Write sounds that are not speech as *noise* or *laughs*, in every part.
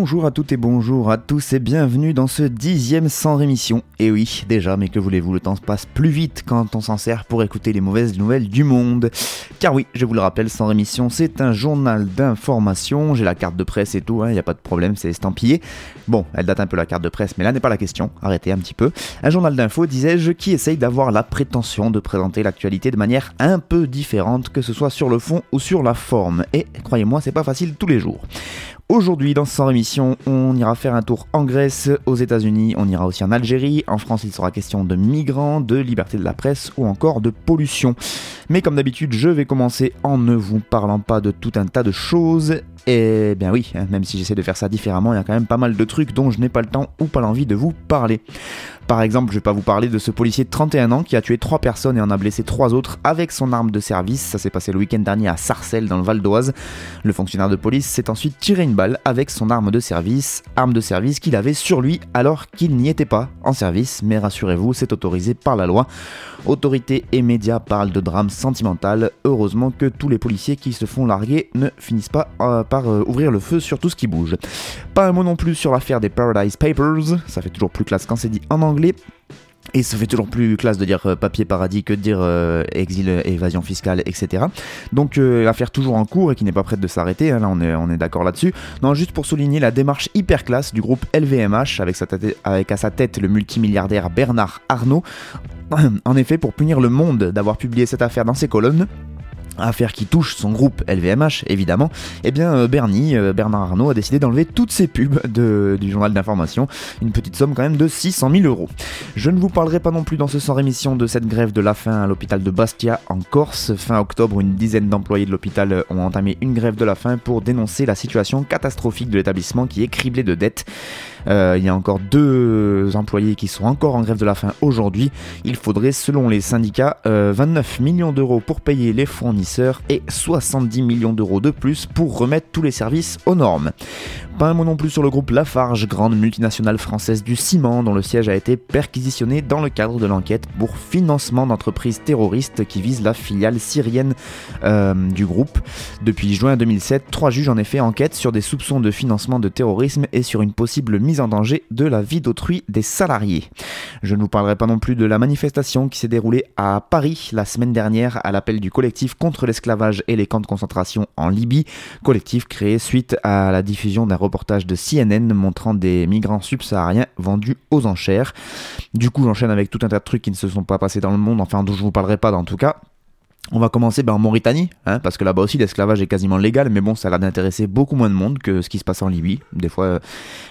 Bonjour à toutes et bonjour à tous et bienvenue dans ce dixième sans rémission. Et oui, déjà, mais que voulez-vous, le temps se passe plus vite quand on s'en sert pour écouter les mauvaises nouvelles du monde. Car oui, je vous le rappelle, sans rémission, c'est un journal d'information. J'ai la carte de presse et tout, il n'y a pas de problème, c'est estampillé. Bon, elle date un peu la carte de presse, mais là n'est pas la question. Arrêtez un petit peu. Un journal d'info, disais-je, qui essaye d'avoir la prétention de présenter l'actualité de manière un peu différente, que ce soit sur le fond ou sur la forme. Et croyez-moi, c'est pas facile tous les jours. Aujourd'hui, dans ce sans rémission, on ira faire un tour en Grèce, aux États-Unis, on ira aussi en Algérie. En France, il sera question de migrants, de liberté de la presse ou encore de pollution. Mais comme d'habitude, je vais commencer en ne vous parlant pas de tout un tas de choses. Et bien oui, hein, même si j'essaie de faire ça différemment, il y a quand même pas mal de trucs dont je n'ai pas le temps ou pas l'envie de vous parler. Par exemple, je vais pas vous parler de ce policier de 31 ans qui a tué 3 personnes et en a blessé 3 autres avec son arme de service. Ça s'est passé le week-end dernier à Sarcelles dans le Val d'Oise. Le fonctionnaire de police s'est ensuite tiré une balle avec son arme de service, arme de service qu'il avait sur lui alors qu'il n'y était pas en service, mais rassurez-vous, c'est autorisé par la loi. Autorités et médias parlent de drame sentimental. Heureusement que tous les policiers qui se font larguer ne finissent pas euh, par euh, ouvrir le feu sur tout ce qui bouge. Pas un mot non plus sur l'affaire des Paradise Papers. Ça fait toujours plus classe quand c'est dit en anglais. Et ça fait toujours plus classe de dire euh, papier paradis que de dire euh, exil, évasion fiscale, etc. Donc euh, l'affaire toujours en cours et qui n'est pas prête de s'arrêter, hein, là on est, on est d'accord là-dessus. Non, juste pour souligner la démarche hyper classe du groupe LVMH avec, sa tête- avec à sa tête le multimilliardaire Bernard Arnault. *clears throat* En effet, pour punir le monde d'avoir publié cette affaire dans ses colonnes, affaire qui touche son groupe LVMH évidemment, eh bien euh, Bernie, euh, Bernard Arnault a décidé d'enlever toutes ses pubs du journal d'information, une petite somme quand même de 600 000 euros. Je ne vous parlerai pas non plus dans ce sans rémission de cette grève de la faim à l'hôpital de Bastia en Corse. Fin octobre, une dizaine d'employés de l'hôpital euh, ont entamé une grève de la faim pour dénoncer la situation catastrophique de l'établissement qui est criblé de dettes. Euh, il y a encore deux employés qui sont encore en grève de la faim aujourd'hui. Il faudrait, selon les syndicats, euh, 29 millions d'euros pour payer les fournisseurs et 70 millions d'euros de plus pour remettre tous les services aux normes. Pas un mot non plus sur le groupe Lafarge, grande multinationale française du ciment, dont le siège a été perquisitionné dans le cadre de l'enquête pour financement d'entreprises terroristes qui visent la filiale syrienne euh, du groupe. Depuis juin 2007, trois juges en effet enquêtent sur des soupçons de financement de terrorisme et sur une possible mise en danger de la vie d'autrui des salariés. Je ne vous parlerai pas non plus de la manifestation qui s'est déroulée à Paris la semaine dernière à l'appel du collectif contre l'esclavage et les camps de concentration en Libye, collectif créé suite à la diffusion d'un reportage de CNN montrant des migrants subsahariens vendus aux enchères. Du coup, j'enchaîne avec tout un tas de trucs qui ne se sont pas passés dans le monde, enfin dont je vous parlerai pas en tout cas. On va commencer en Mauritanie, hein, parce que là-bas aussi l'esclavage est quasiment légal, mais bon, ça a l'air d'intéresser beaucoup moins de monde que ce qui se passe en Libye. Des fois, euh,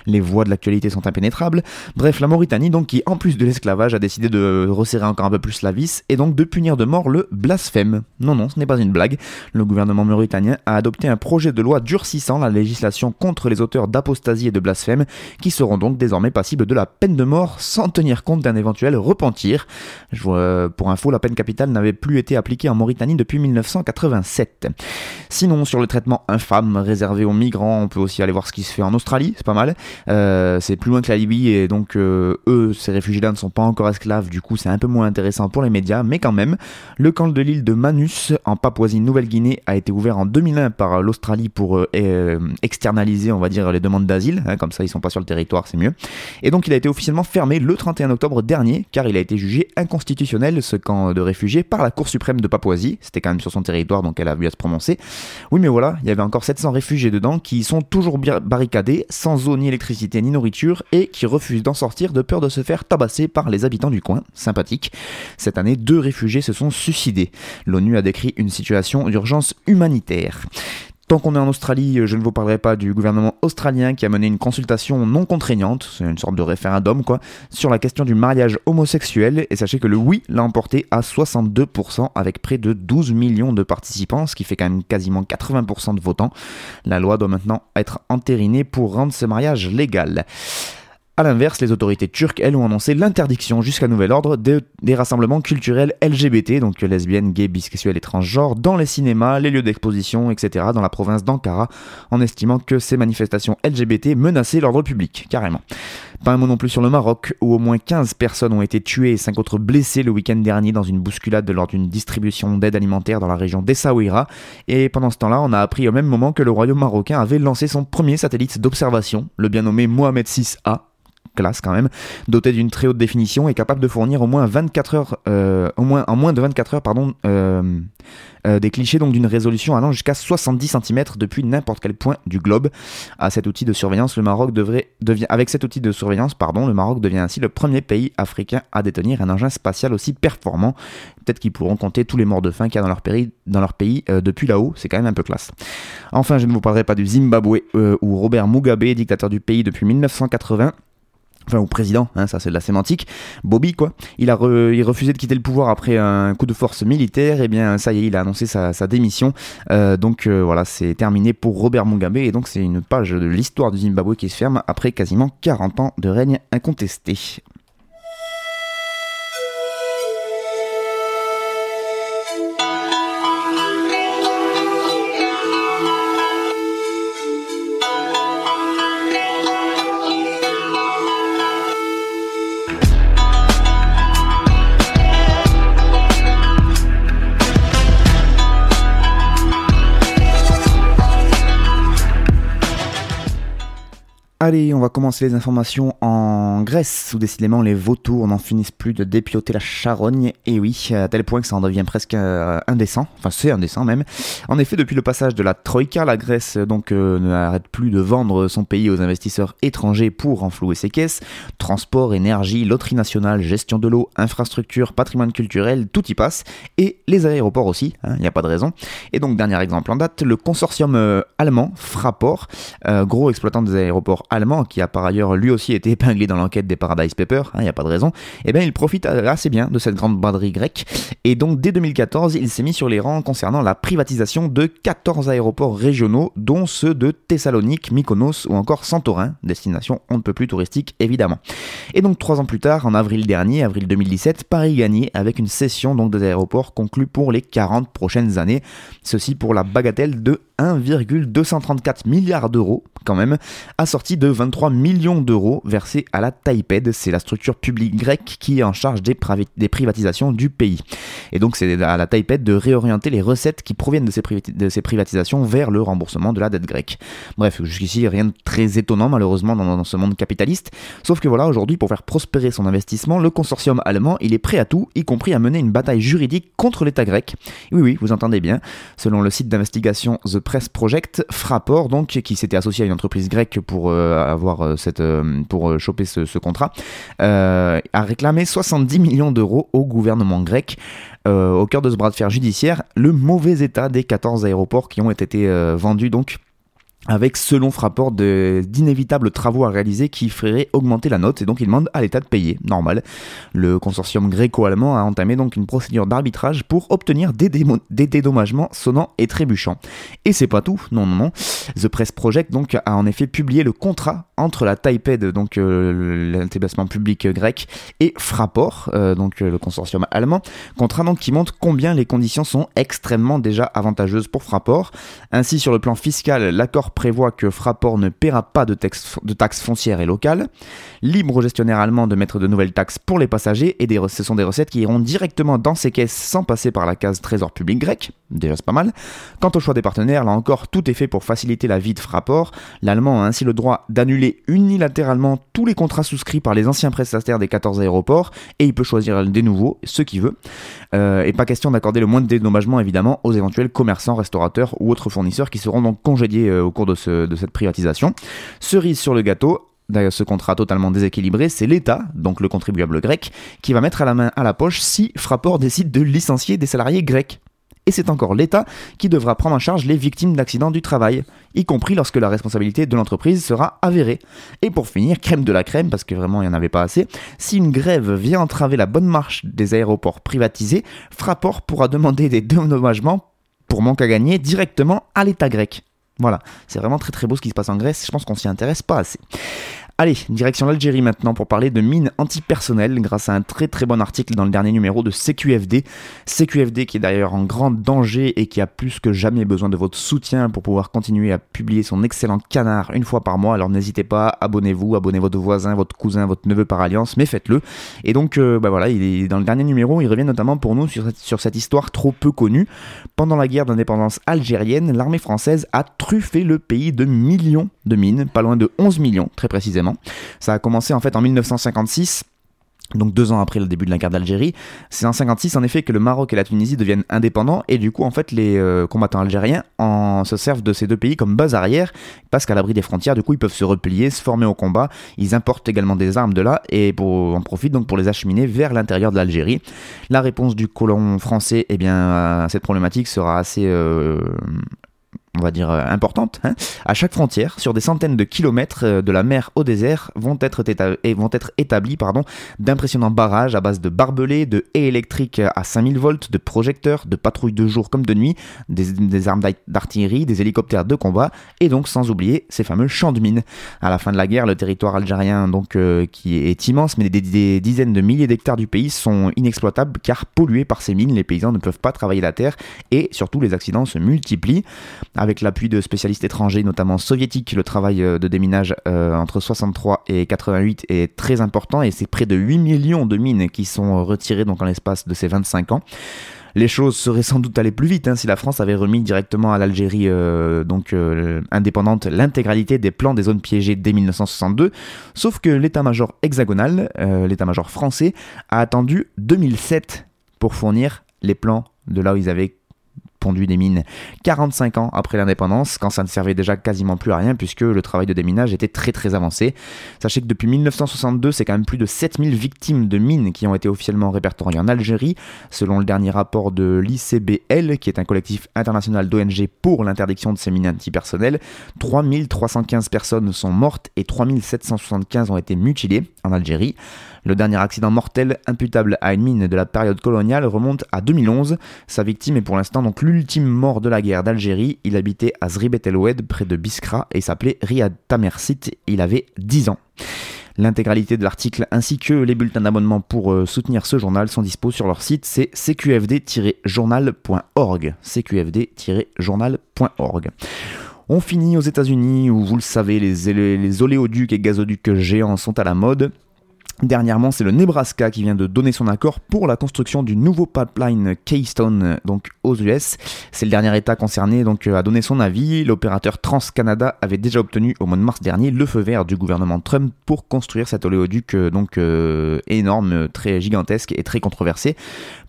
les voies de l'actualité sont impénétrables. Bref, la Mauritanie, donc, qui en plus de l'esclavage a décidé de resserrer encore un peu plus la vis, et donc de punir de mort le blasphème. Non, non, ce n'est pas une blague. Le gouvernement mauritanien a adopté un projet de loi durcissant la législation contre les auteurs d'apostasie et de blasphème, qui seront donc désormais passibles de la peine de mort sans tenir compte d'un éventuel repentir. Je vois, euh, pour info, la peine capitale n'avait plus été appliquée en Mauritanie depuis 1987. Sinon, sur le traitement infâme réservé aux migrants, on peut aussi aller voir ce qui se fait en Australie, c'est pas mal. Euh, c'est plus loin que la Libye et donc euh, eux, ces réfugiés-là ne sont pas encore esclaves, du coup c'est un peu moins intéressant pour les médias, mais quand même, le camp de l'île de Manus en Papouasie-Nouvelle-Guinée a été ouvert en 2001 par l'Australie pour euh, externaliser, on va dire, les demandes d'asile, hein, comme ça ils sont pas sur le territoire, c'est mieux. Et donc il a été officiellement fermé le 31 octobre dernier, car il a été jugé inconstitutionnel, ce camp de réfugiés, par la Cour suprême de Papouasie. C'était quand même sur son territoire, donc elle a vu à se prononcer. Oui, mais voilà, il y avait encore 700 réfugiés dedans qui sont toujours barricadés, sans eau ni électricité ni nourriture, et qui refusent d'en sortir de peur de se faire tabasser par les habitants du coin. Sympathique. Cette année, deux réfugiés se sont suicidés. L'ONU a décrit une situation d'urgence humanitaire. Tant qu'on est en Australie, je ne vous parlerai pas du gouvernement australien qui a mené une consultation non contraignante, c'est une sorte de référendum quoi, sur la question du mariage homosexuel. Et sachez que le oui l'a emporté à 62% avec près de 12 millions de participants, ce qui fait quand même quasiment 80% de votants. La loi doit maintenant être entérinée pour rendre ce mariage légal. A l'inverse, les autorités turques, elles, ont annoncé l'interdiction jusqu'à nouvel ordre des rassemblements culturels LGBT, donc lesbiennes, gays, bisexuels et transgenres, dans les cinémas, les lieux d'exposition, etc., dans la province d'Ankara, en estimant que ces manifestations LGBT menaçaient l'ordre public, carrément. Pas un mot non plus sur le Maroc, où au moins 15 personnes ont été tuées et 5 autres blessées le week-end dernier dans une bousculade lors d'une distribution d'aide alimentaire dans la région d'Essaouira. Et pendant ce temps-là, on a appris au même moment que le royaume marocain avait lancé son premier satellite d'observation, le bien nommé Mohamed 6A, classe quand même, doté d'une très haute définition et capable de fournir au moins 24 heures, euh, au moins, en moins de 24 heures, pardon, euh, euh, des clichés donc d'une résolution allant jusqu'à 70 cm depuis n'importe quel point du globe. À cet outil de surveillance, le Maroc devrait, devient, avec cet outil de surveillance, pardon, le Maroc devient ainsi le premier pays africain à détenir un engin spatial aussi performant. Peut-être qu'ils pourront compter tous les morts de faim qu'il y a dans leur pays, dans leur pays depuis là-haut, c'est quand même un peu classe. Enfin, je ne vous parlerai pas du Zimbabwe où Robert Mugabe, dictateur du pays depuis 1980, enfin au président, hein, ça c'est de la sémantique, Bobby quoi, il a refusé de quitter le pouvoir après un coup de force militaire, et bien ça y est, il a annoncé sa, démission, euh, donc euh, voilà, c'est terminé pour Robert Mugabe, et donc c'est une page de l'histoire du Zimbabwe qui se ferme après quasiment 40 ans de règne incontesté. Allez, on va commencer les informations en Grèce, où décidément les vautours n'en finissent plus de dépioter la charogne, et oui, à tel point que ça en devient presque euh, indécent, enfin c'est indécent même. En effet, depuis le passage de la Troïka, la Grèce donc euh, n'arrête plus de vendre son pays aux investisseurs étrangers pour enflouer ses caisses. Transport, énergie, loterie nationale, gestion de l'eau, infrastructure, patrimoine culturel, tout y passe, et les aéroports aussi, il hein, n'y a pas de raison. Et donc, dernier exemple en date, le consortium euh, allemand Fraport, gros exploitant des aéroports allemand, qui a par ailleurs lui aussi été épinglé dans l'enquête des Paradise Papers, il hein, n'y a pas de raison, et eh bien il profite assez bien de cette grande braderie grecque. Et donc dès 2014, il s'est mis sur les rangs concernant la privatisation de 14 aéroports régionaux, dont ceux de Thessalonique, Mykonos ou encore Santorin, destination on ne peut plus touristique évidemment. Et donc trois ans plus tard, en avril dernier, avril 2017, Paris gagnait avec une cession donc des aéroports conclue pour les 40 prochaines années. Ceci pour la bagatelle de 1,234 milliards d'euros quand même, assorti de 23 millions d'euros versés à la Taiped, c'est la structure publique grecque qui est en charge des, privatisations du pays. Et donc c'est à la Taiped de réorienter les recettes qui proviennent de ces, privatisations vers le remboursement de la dette grecque. Bref, jusqu'ici rien de très étonnant malheureusement dans, dans ce monde capitaliste, sauf que voilà, aujourd'hui pour faire prospérer son investissement, le consortium allemand, il est prêt à tout, y compris à mener une bataille juridique contre l'État grec. Oui oui, vous entendez bien, selon le site d'investigation The Press Project, Fraport, donc, qui s'était associé à une entreprise grecque pour euh, avoir euh, cette, euh, choper ce, contrat, a réclamé 70 millions d'euros au gouvernement grec. au cœur de ce bras de fer judiciaire, le mauvais état des 14 aéroports qui ont été vendus donc avec selon Frapport d'inévitables travaux à réaliser qui feraient augmenter la note et donc il demande à l'État de payer, normal. Le consortium gréco-allemand a entamé donc une procédure d'arbitrage pour obtenir des, dédommagements sonnants et trébuchants. Et c'est pas tout, non non non. The Press Project donc a en effet publié le contrat entre la Taiped, donc euh, public grec, et Fraport, euh, donc euh, le consortium allemand, contrat donc qui montre combien les conditions sont extrêmement déjà avantageuses pour Fraport. Ainsi sur le plan fiscal, l'accord prévoit que Fraport ne paiera pas de, taxes foncières et locales, libre au gestionnaire allemand de mettre de nouvelles taxes pour les passagers, et ce sont des recettes qui iront directement dans ses caisses sans passer par la case trésor public grec, déjà c'est pas mal. Quant au choix des partenaires, là encore, tout est fait pour faciliter la vie de Fraport. L'allemand a ainsi le droit d'annuler unilatéralement tous les contrats souscrits par les anciens prestataires des 14 aéroports, et il peut choisir des nouveaux, ceux qu'il veut. Euh, et pas question d'accorder le moins de dédommagement évidemment aux éventuels commerçants, restaurateurs ou autres fournisseurs qui seront donc congédiés euh, au cours de, cette privatisation. Cerise sur le gâteau, D'ailleurs, ce contrat totalement déséquilibré, c'est l'État, donc le contribuable grec, qui va mettre à la main à la poche si Fraport décide de licencier des salariés grecs. et c'est encore l'État qui devra prendre en charge les victimes d'accidents du travail, y compris lorsque la responsabilité de l'entreprise sera avérée. Et pour finir, crème de la crème, parce que vraiment il n'y en avait pas assez, si une grève vient entraver la bonne marche des aéroports privatisés, Fraport pourra demander des *laughs* dédommagements pour manque à gagner directement à l'État grec. Voilà, c'est vraiment très très beau ce qui se passe en Grèce, je pense qu'on s'y intéresse pas assez. Allez, direction l'Algérie maintenant pour parler de mines antipersonnelles grâce à un très très bon article dans le dernier numéro de CQFD. CQFD qui est d'ailleurs en grand danger et qui a plus que jamais besoin de votre soutien pour pouvoir continuer à publier son excellent canard une fois par mois. Alors n'hésitez pas, abonnez-vous, abonnez votre voisin, votre cousin, votre neveu par alliance, mais faites-le. Et donc, euh, bah voilà, il est dans le dernier numéro, il revient notamment pour nous sur cette, sur cette histoire trop peu connue. Pendant la guerre d'indépendance algérienne, l'armée française a truffé le pays de millions de mines, pas loin de 11 millions très précisément. Ça a commencé en fait en 1956 donc deux ans après le début de la guerre d'Algérie, c'est en 56 en effet que le Maroc et la Tunisie deviennent indépendants et du coup en fait les euh, combattants algériens en, se servent de ces deux pays comme base arrière parce qu'à l'abri des frontières du coup ils peuvent se replier, se former au combat, ils importent également des armes de là et en profitent donc pour les acheminer vers l'intérieur de l'Algérie. La réponse du colon français eh bien, à cette problématique sera assez euh, on va dire, euh, importante, hein. à chaque frontière, sur des centaines de kilomètres euh, de la mer au désert, vont être, établis d'impressionnants barrages à base de barbelés, de haies électriques à 5000 volts, de projecteurs, de patrouilles de jour comme de nuit, des, armes d'artillerie, des hélicoptères de combat, et donc sans oublier ces fameux champs de mines. À la fin de la guerre, le territoire algérien, donc, euh, qui est immense, mais des, des dizaines de milliers d'hectares du pays sont inexploitables car pollués par ces mines, les paysans ne peuvent pas travailler la terre, et surtout les accidents se multiplient avec l'appui de spécialistes étrangers, notamment soviétiques. Le travail euh, de déminage euh, entre 63 et 88 est très important et c'est près de 8 millions de mines qui sont retirées donc en l'espace de ces 25 ans. Les choses seraient sans doute allées plus vite hein, si la France avait remis directement à l'Algérie euh, donc indépendante l'intégralité des plans des zones piégées dès 1962. Sauf que l'état-major hexagonal, l'état-major français, a attendu 2007 pour fournir les plans de là où ils avaient pondu des mines 45 ans après l'indépendance, quand ça ne servait déjà quasiment plus à rien puisque le travail de déminage était très très avancé. Sachez que depuis 1962, c'est quand même plus de 7000 victimes de mines qui ont été officiellement répertoriées en Algérie, selon le dernier rapport de l'ICBL, qui est un collectif international d'ONG pour l'interdiction de ces mines antipersonnelles. 3315 personnes sont mortes et 3775 ont été mutilées en Algérie. Le dernier accident mortel imputable à une mine de la période coloniale remonte à 2011. Sa victime est pour l'instant donc l'ultime mort de la guerre d'Algérie. Il habitait à Zribet El Oued près de Biskra et s'appelait Riyad Tamersit. Il avait 10 ans. L'intégralité de l'article ainsi que les bulletins d'abonnement pour euh, soutenir ce journal sont dispo sur leur site, c'est cqfd-journal.org. On finit aux États-Unis où vous le savez, les oléoducs et gazoducs géants sont à la mode. Dernièrement, c'est le Nebraska qui vient de donner son accord pour la construction du nouveau pipeline Keystone donc aux US. C'est le dernier État concerné donc à donner son avis. L'opérateur TransCanada avait déjà obtenu au mois de mars dernier le feu vert du gouvernement Trump pour construire cet oléoduc euh, donc euh, énorme, très gigantesque et très controversé.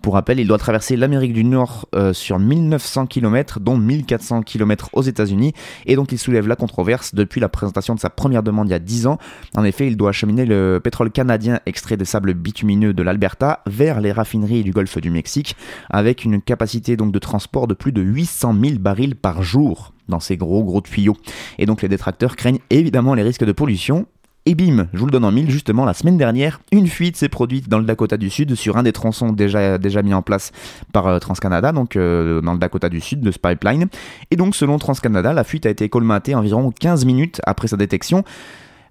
Pour rappel, il doit traverser l'Amérique du Nord euh, sur 1900 km, dont 1400 km aux États-Unis, et donc il soulève la controverse depuis la présentation de sa première demande il y a 10 ans. En effet, il doit acheminer le pétrole canadien extrait des sables bitumineux de l'Alberta vers les raffineries du Golfe du Mexique, avec une capacité donc de transport de plus de 800 000 barils par jour dans ces gros gros tuyaux. Et donc les détracteurs craignent évidemment les risques de pollution, et bim, je vous le donne en mille, justement, la semaine dernière, une fuite s'est produite dans le Dakota du Sud sur un des tronçons déjà, mis en place par euh, TransCanada, donc euh, dans le Dakota du Sud de ce pipeline. Et donc, selon TransCanada, la fuite a été colmatée environ 15 minutes après sa détection,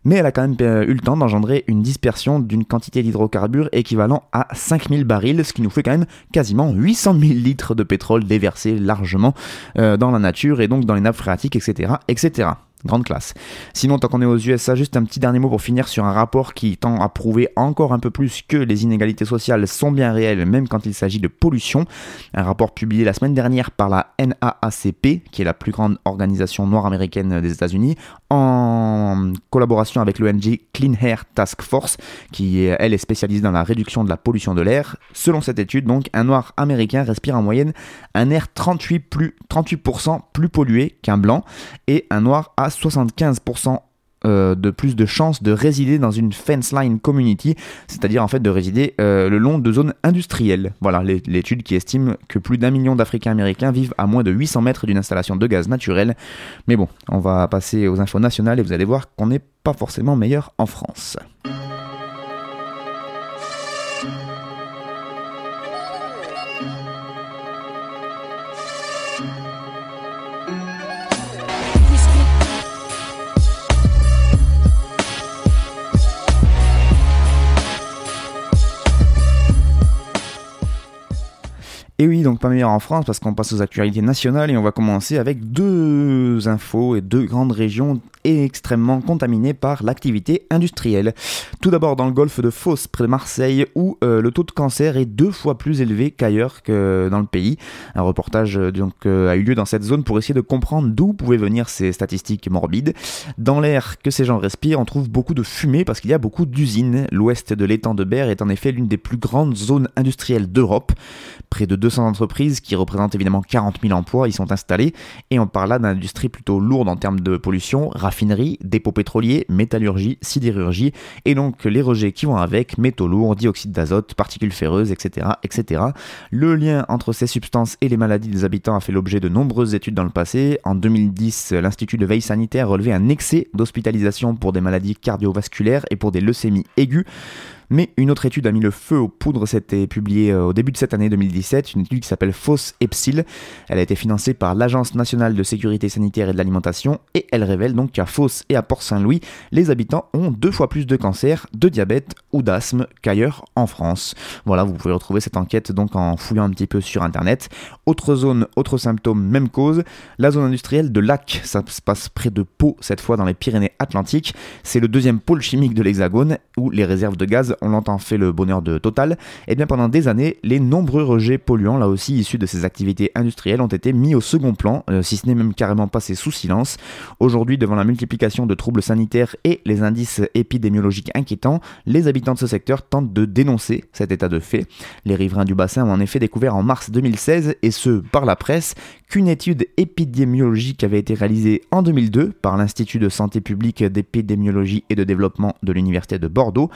mais elle a quand même euh, eu le temps d'engendrer une dispersion d'une quantité d'hydrocarbures équivalent à 5000 barils, ce qui nous fait quand même quasiment 800 000 litres de pétrole déversés largement dans la nature et donc dans les nappes phréatiques, etc. etc. Grande classe. Sinon, tant qu'on est aux USA, juste un petit dernier mot pour finir sur un rapport qui tend à prouver encore un peu plus que les inégalités sociales sont bien réelles, même quand il s'agit de pollution. Un rapport publié la semaine dernière par la NAACP, qui est la plus grande organisation noire américaine des États-Unis, en collaboration avec l'ONG Clean Air Task Force, qui elle est spécialisée dans la réduction de la pollution de l'air. Selon cette étude, donc, un noir américain respire en moyenne un air 38%, plus, 38 plus pollué qu'un blanc, et un noir a 75% euh, de plus de chances de résider dans une fence line community, c'est-à-dire en fait de résider euh, le long de zones industrielles. Voilà l'étude qui estime que plus d'un million d'Africains américains vivent à moins de 800 mètres d'une installation de gaz naturel. Mais bon, on va passer aux infos nationales et vous allez voir qu'on n'est pas forcément meilleur en France. Et oui, donc pas meilleur en France parce qu'on passe aux actualités nationales et on va commencer avec deux infos et deux grandes régions extrêmement contaminées par l'activité industrielle. Tout d'abord dans le golfe de Fos, près de Marseille, où euh, le taux de cancer est deux fois plus élevé qu'ailleurs que dans le pays. Un reportage euh, donc euh, a eu lieu dans cette zone pour essayer de comprendre d'où pouvaient venir ces statistiques morbides. Dans l'air que ces gens respirent, on trouve beaucoup de fumée parce qu'il y a beaucoup d'usines. L'ouest de l'étang de Berre est en effet l'une des plus grandes zones industrielles d'Europe. Près de 200 entreprises qui représentent évidemment 40 000 emplois y sont installées et on parle là d'industrie plutôt lourde en termes de pollution, raffinerie, dépôts pétroliers, métallurgie, sidérurgie et donc les rejets qui vont avec, métaux lourds, dioxyde d'azote, particules ferreuses, etc., etc. Le lien entre ces substances et les maladies des habitants a fait l'objet de nombreuses études dans le passé. En 2010, l'Institut de veille sanitaire relevait un excès d'hospitalisation pour des maladies cardiovasculaires et pour des leucémies aiguës. Mais une autre étude a mis le feu aux poudres, c'était publié euh, au début de cette année 2017, une étude qui s'appelle FOSS Epsil. Elle a été financée par l'Agence nationale de sécurité sanitaire et de l'alimentation et elle révèle donc qu'à Fos et à Port-Saint-Louis, les habitants ont deux fois plus de cancer, de diabète ou d'asthme qu'ailleurs en France. Voilà, vous pouvez retrouver cette enquête donc en fouillant un petit peu sur internet. Autre zone, autre symptôme, même cause, la zone industrielle de Lac, ça se passe près de Pau, cette fois dans les Pyrénées-Atlantiques. C'est le deuxième pôle chimique de l'Hexagone où les réserves de gaz on l'entend fait le bonheur de Total, et eh bien pendant des années, les nombreux rejets polluants, là aussi issus de ces activités industrielles, ont été mis au second plan, euh, si ce n'est même carrément passé sous silence. Aujourd'hui, devant la multiplication de troubles sanitaires et les indices épidémiologiques inquiétants, les habitants de ce secteur tentent de dénoncer cet état de fait. Les riverains du bassin ont en effet découvert en mars 2016, et ce par la presse, qu'une étude épidémiologique avait été réalisée en 2002 par l'Institut de santé publique d'épidémiologie et de développement de l'Université de Bordeaux.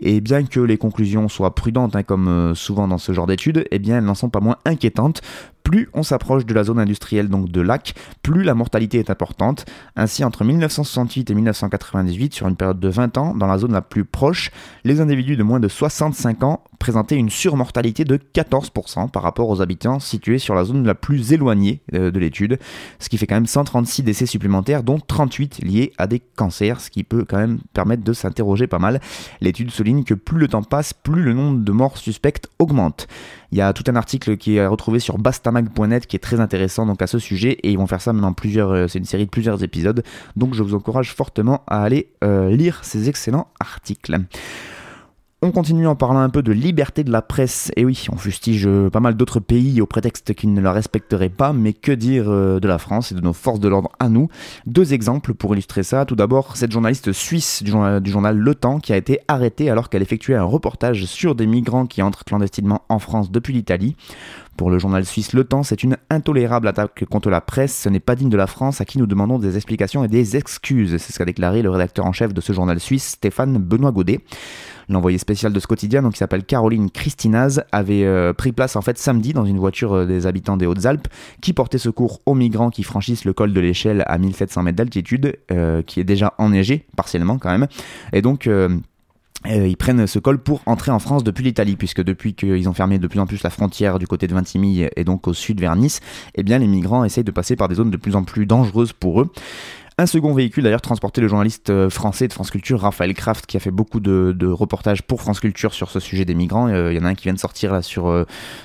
Et bien que les conclusions soient prudentes, hein, comme euh, souvent dans ce genre d'études, eh bien elles n'en sont pas moins inquiétantes plus on s'approche de la zone industrielle donc de Lac, plus la mortalité est importante. Ainsi, entre 1968 et 1998, sur une période de 20 ans, dans la zone la plus proche, les individus de moins de 65 ans présentaient une surmortalité de 14% par rapport aux habitants situés sur la zone la plus éloignée euh, de l'étude, ce qui fait quand même 136 décès supplémentaires, dont 38 liés à des cancers, ce qui peut quand même permettre de s'interroger pas mal. L'étude souligne que plus le temps passe, plus le nombre de morts suspectes augmente. Il y a tout un article qui est retrouvé sur bastamag.net qui est très intéressant donc à ce sujet et ils vont faire ça maintenant plusieurs, euh, c'est une série de plusieurs épisodes. Donc je vous encourage fortement à aller euh, lire ces excellents articles. On continue en parlant un peu de liberté de la presse. Et oui, on fustige euh, pas mal d'autres pays au prétexte qu'ils ne la respecteraient pas, mais que dire euh, de la France et de nos forces de l'ordre à nous? Deux exemples pour illustrer ça. Tout d'abord, cette journaliste suisse du journal, Le Temps qui a été arrêtée alors qu'elle effectuait un reportage sur des migrants qui entrent clandestinement en France depuis l'Italie. Pour le journal suisse Le Temps, c'est une intolérable attaque contre la presse. Ce n'est pas digne de la France à qui nous demandons des explications et des excuses. C'est ce qu'a déclaré le rédacteur en chef de ce journal suisse, Stéphane Benoît Godet. L'envoyé spécial de ce quotidien, qui s'appelle Caroline Christinaz, avait euh, pris place en fait samedi dans une voiture euh, des habitants des Hautes-Alpes qui portait secours aux migrants qui franchissent le col de l'échelle à 1700 mètres d'altitude, euh, qui est déjà enneigé partiellement quand même. Et donc ils prennent ce col pour entrer en France depuis l'Italie, puisque depuis qu'ils ont fermé de plus en plus la frontière du côté de Vintimille et donc au sud vers Nice, eh bien les migrants essayent de passer par des zones de plus en plus dangereuses pour eux. Un second véhicule d'ailleurs transportait le journaliste euh, français de France Culture, Raphaël Kraft, qui a fait beaucoup de, reportages pour France Culture sur ce sujet des migrants. Euh, il y en a un qui vient de sortir là sur,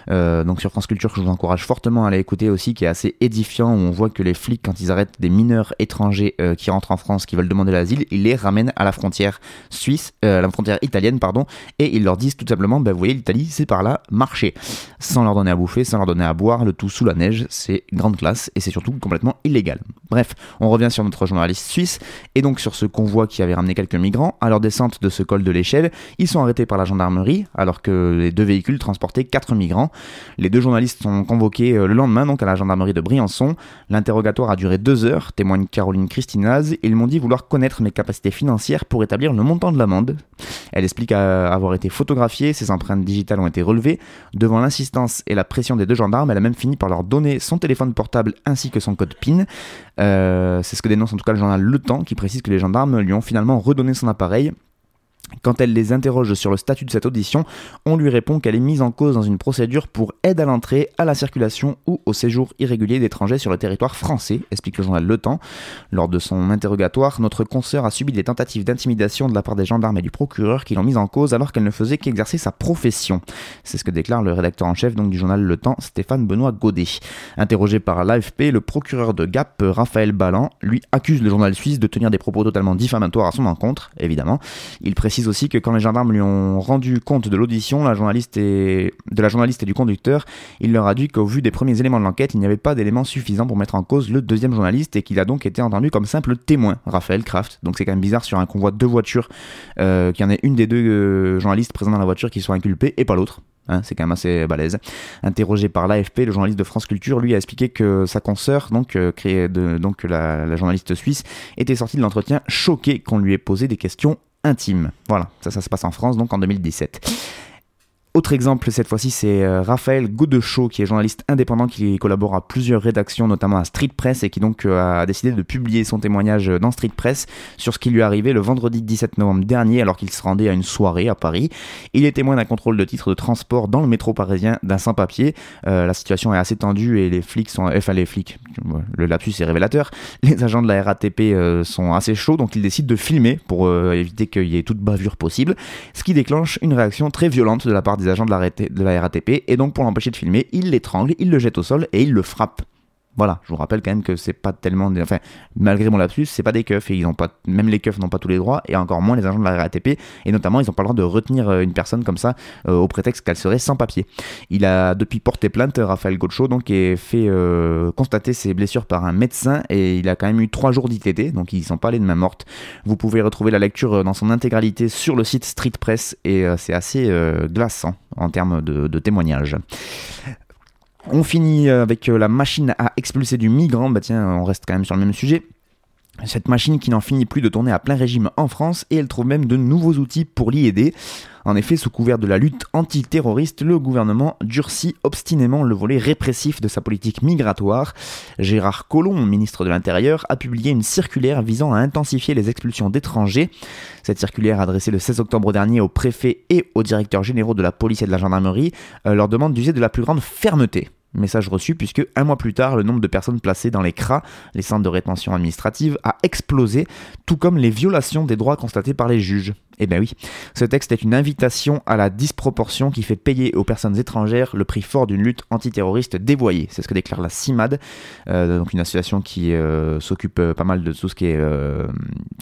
euh, donc sur France Culture que je vous encourage fortement à aller écouter aussi, qui est assez édifiant, où on voit que les flics, quand ils arrêtent des mineurs étrangers qui rentrent en France, qui veulent demander l'asile, ils les ramènent à la frontière suisse, la frontière italienne, pardon, et ils leur disent tout simplement, ben, vous voyez, l'Italie, c'est par là, marchez. Sans leur donner à bouffer, sans leur donner à boire, le tout sous la neige, c'est grande classe, et c'est surtout complètement illégal. Bref, on revient sur notre journalistes suisses, et donc sur ce convoi qui avait ramené quelques migrants. À leur descente de ce col de l'échelle, ils sont arrêtés par la gendarmerie, alors que les deux véhicules transportaient quatre migrants. Les deux journalistes sont convoqués euh, le lendemain donc à la gendarmerie de Briançon. L'interrogatoire a duré deux heures, témoigne Caroline Christinaz. Ils m'ont dit vouloir connaître mes capacités financières pour établir le montant de l'amende. Elle explique avoir été photographiée, ses empreintes digitales ont été relevées. Devant l'insistance et la pression des deux gendarmes, elle a même fini par leur donner son téléphone portable ainsi que son code PIN. Euh, c'est ce que dénonce en tout cas le journal Le Temps qui précise que les gendarmes lui ont finalement redonné son appareil quand elle les interroge sur le statut de cette audition, on lui répond qu'elle est mise en cause dans une procédure pour aide à l'entrée, à la circulation ou au séjour irrégulier d'étrangers sur le territoire français, explique le journal Le Temps. Lors de son interrogatoire, notre consoeur a subi des tentatives d'intimidation de la part des gendarmes et du procureur qui l'ont mise en cause alors qu'elle ne faisait qu'exercer sa profession. C'est ce que déclare le rédacteur en chef du journal Le Temps, Stéphane Benoît Godet. Interrogé par l'AFP, le procureur de Gap, Raphaël Ballan, lui accuse le journal suisse de tenir des propos totalement diffamatoires à son encontre, évidemment. Il précise aussi que quand les gendarmes lui ont rendu compte de l'audition, de la journaliste et du conducteur, il leur a dit qu'au vu des premiers éléments de l'enquête, il n'y avait pas d'éléments suffisants pour mettre en cause le deuxième journaliste et qu'il a donc été entendu comme simple témoin, Raphaël Kraft. Donc c'est quand même bizarre sur un convoi de deux voitures, euh, qu'il y en ait une des deux euh, journalistes présents dans la voiture qui soit inculpée et pas l'autre. Hein, c'est quand même assez balèze. Interrogé par l'AFP, le journaliste de France Culture lui a expliqué que sa consoeur, donc, euh, la, journaliste suisse, était sortie de l'entretien choquée qu'on lui ait posé des questions intime. Voilà, ça, ça se passe en France, donc en 2017. Autre exemple, cette fois-ci, c'est euh, Raphaël Godechaud, qui est journaliste indépendant, qui collabore à plusieurs rédactions, notamment à Street Press, et qui donc euh, a décidé de publier son témoignage dans Street Press sur ce qui lui est arrivé le vendredi 17 novembre dernier, alors qu'il se rendait à une soirée à Paris. Il est témoin d'un contrôle de titre de transport dans le métro parisien d'un sans-papier. Euh, la situation est assez tendue et les flics sont, enfin les flics, le lapsus est révélateur. *laughs* Les agents de la RATP sont assez chauds, donc ils décident de filmer pour éviter qu'il y ait toute bavure possible, ce qui déclenche une réaction très violente de la part des agents de la, RATP, et donc pour l'empêcher de filmer, il l'étrangle, il le jette au sol et il le frappe. Voilà, je vous rappelle quand même que c'est pas tellement. Enfin, malgré mon lapsus, c'est pas des keufs et ils ont pas. Même les keufs n'ont pas tous les droits et encore moins les agents de la RATP et notamment ils n'ont pas le droit de retenir euh, une personne comme ça euh, au prétexte qu'elle serait sans papier. Il a depuis porté plainte, Raphaël Gaucho, donc et fait euh, constater ses blessures par un médecin et il a quand même eu trois jours d'ITT, donc ils sont pas allés de main morte. Vous pouvez retrouver la lecture dans son intégralité sur le site Street Press et c'est assez glaçant en termes de témoignages. On finit avec euh, la machine à expulser du migrant. Bah tiens, on reste quand même sur le même sujet. Cette machine qui n'en finit plus de tourner à plein régime en France et elle trouve même de nouveaux outils pour l'y aider. En effet, sous couvert de la lutte antiterroriste, le gouvernement durcit obstinément le volet répressif de sa politique migratoire. Gérard Collomb, ministre de l'Intérieur, a publié une circulaire visant à intensifier les expulsions d'étrangers. Cette circulaire adressée le 16 octobre dernier aux préfets et aux directeurs généraux de la police et de la gendarmerie euh, leur demande d'user de la plus grande fermeté. Message reçu puisque un mois plus tard, le nombre de personnes placées dans les CRA, les centres de rétention administrative, a explosé, tout comme les violations des droits constatées par les juges. Eh bien oui, ce texte est une invitation à la disproportion qui fait payer aux personnes étrangères le prix fort d'une lutte antiterroriste dévoyée. C'est ce que déclare la CIMAD, euh, donc une association qui euh, s'occupe euh, pas mal de tout ce qui est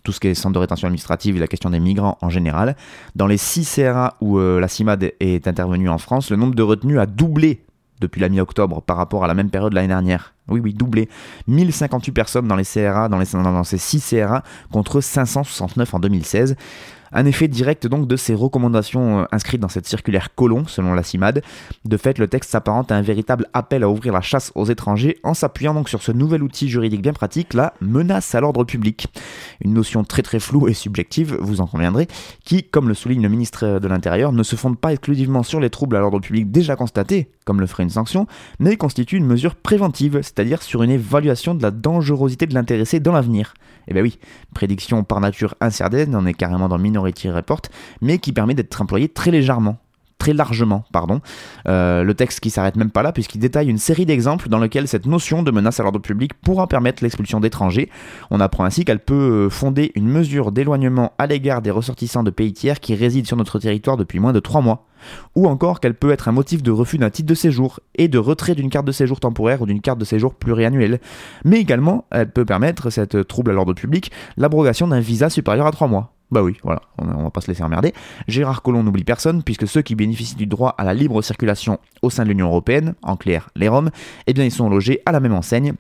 tout ce qui est centre de rétention administrative et la question des migrants en général. Dans les six CRA où la CIMAD est intervenue en France, le nombre de retenus a doublé depuis la mi-octobre par rapport à la même période l'année dernière. Oui, oui, doublé. 1058 personnes dans les CRA, dans, les, dans ces 6 CRA, contre 569 en 2016. Un effet direct donc de ces recommandations euh, inscrites dans cette circulaire colon, selon la CIMAD. De fait, le texte s'apparente à un véritable appel à ouvrir la chasse aux étrangers en s'appuyant donc sur ce nouvel outil juridique bien pratique, la menace à l'ordre public. Une notion très très floue et subjective, vous en conviendrez, qui, comme le souligne le ministre de l'Intérieur, ne se fonde pas exclusivement sur les troubles à l'ordre public déjà constatés, comme le ferait une sanction, mais constitue une mesure préventive, c'est-à-dire sur une évaluation de la dangerosité de l'intéressé dans l'avenir. Eh bien oui, prédiction par nature incertaine, on est carrément dans Mais qui permet d'être employé très légèrement très largement, pardon. Euh, le texte qui s'arrête même pas là, puisqu'il détaille une série d'exemples dans lesquels cette notion de menace à l'ordre public pourra permettre l'expulsion d'étrangers. On apprend ainsi qu'elle peut euh, fonder une mesure d'éloignement à l'égard des ressortissants de pays tiers qui résident sur notre territoire depuis moins de trois mois ou encore qu'elle peut être un motif de refus d'un titre de séjour et de retrait d'une carte de séjour temporaire ou d'une carte de séjour pluriannuelle. Mais également, elle peut permettre, cette trouble à l'ordre public, l'abrogation d'un visa supérieur à 3 mois. Bah oui, voilà, on, va pas se laisser emmerder. Gérard Collomb n'oublie personne, puisque ceux qui bénéficient du droit à la libre circulation au sein de l'Union Européenne, en clair les Roms, eh bien ils sont logés à la même enseigne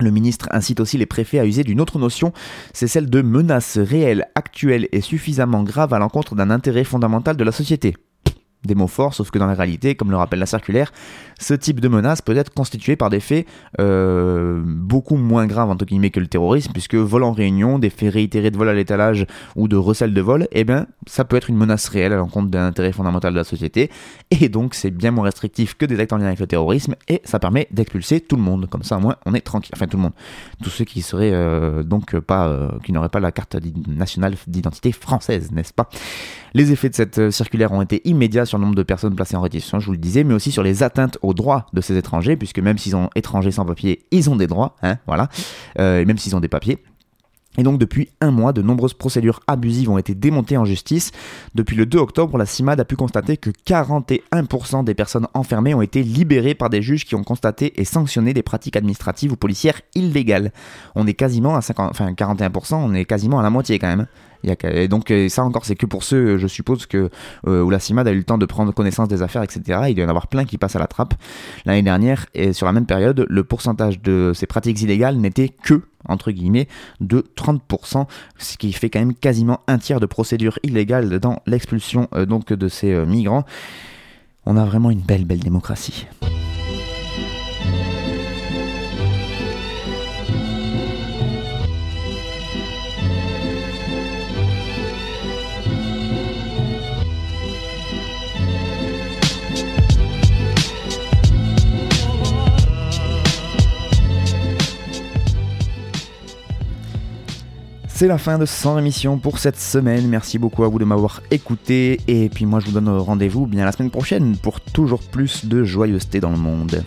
Le ministre incite aussi les préfets à user d'une autre notion, c'est celle de menace réelle, actuelle et suffisamment grave à l'encontre d'un intérêt fondamental de la société des mots forts, sauf que dans la réalité, comme le rappelle la circulaire, ce type de menace peut être constitué par des faits euh, beaucoup moins graves entre guillemets que le terrorisme, puisque vol en réunion, des faits réitérés de vol à l'étalage ou de recel de vol, eh bien ça peut être une menace réelle à l'encontre d'un intérêt fondamental de la société, et donc c'est bien moins restrictif que des actes en lien avec le terrorisme, et ça permet d'expulser tout le monde, comme ça au moins on est tranquille, enfin tout le monde, tous ceux qui seraient euh, euh, qui n'auraient pas la carte nationale d'identité française, n'est-ce pas? Les effets de cette circulaire ont été immédiats sur le nombre de personnes placées en rétention, je vous le disais, mais aussi sur les atteintes aux droits de ces étrangers, puisque même s'ils sont étrangers sans papier, ils ont des droits, hein, voilà, euh, et même s'ils ont des papiers. Et donc depuis un mois, de nombreuses procédures abusives ont été démontées en justice. Depuis le 2 octobre, la CIMAD a pu constater que 41% des personnes enfermées ont été libérées par des juges qui ont constaté et sanctionné des pratiques administratives ou policières illégales. On est quasiment à 50, enfin 41%, on est quasiment à la moitié quand même. Et donc ça encore, c'est que pour ceux, je suppose, que euh, où la CIMAD a eu le temps de prendre connaissance des affaires, etc. Il doit y en avoir plein qui passent à la trappe. L'année dernière, et sur la même période, le pourcentage de ces pratiques illégales n'était que entre guillemets de 30%, ce qui fait quand même quasiment un tiers de procédures illégales dans l'expulsion euh, donc de ces euh, migrants. On a vraiment une belle belle démocratie. C'est la fin de 100 émissions pour cette semaine. Merci beaucoup à vous de m'avoir écouté. Et puis moi, je vous donne rendez-vous bien la semaine prochaine pour toujours plus de joyeuseté dans le monde.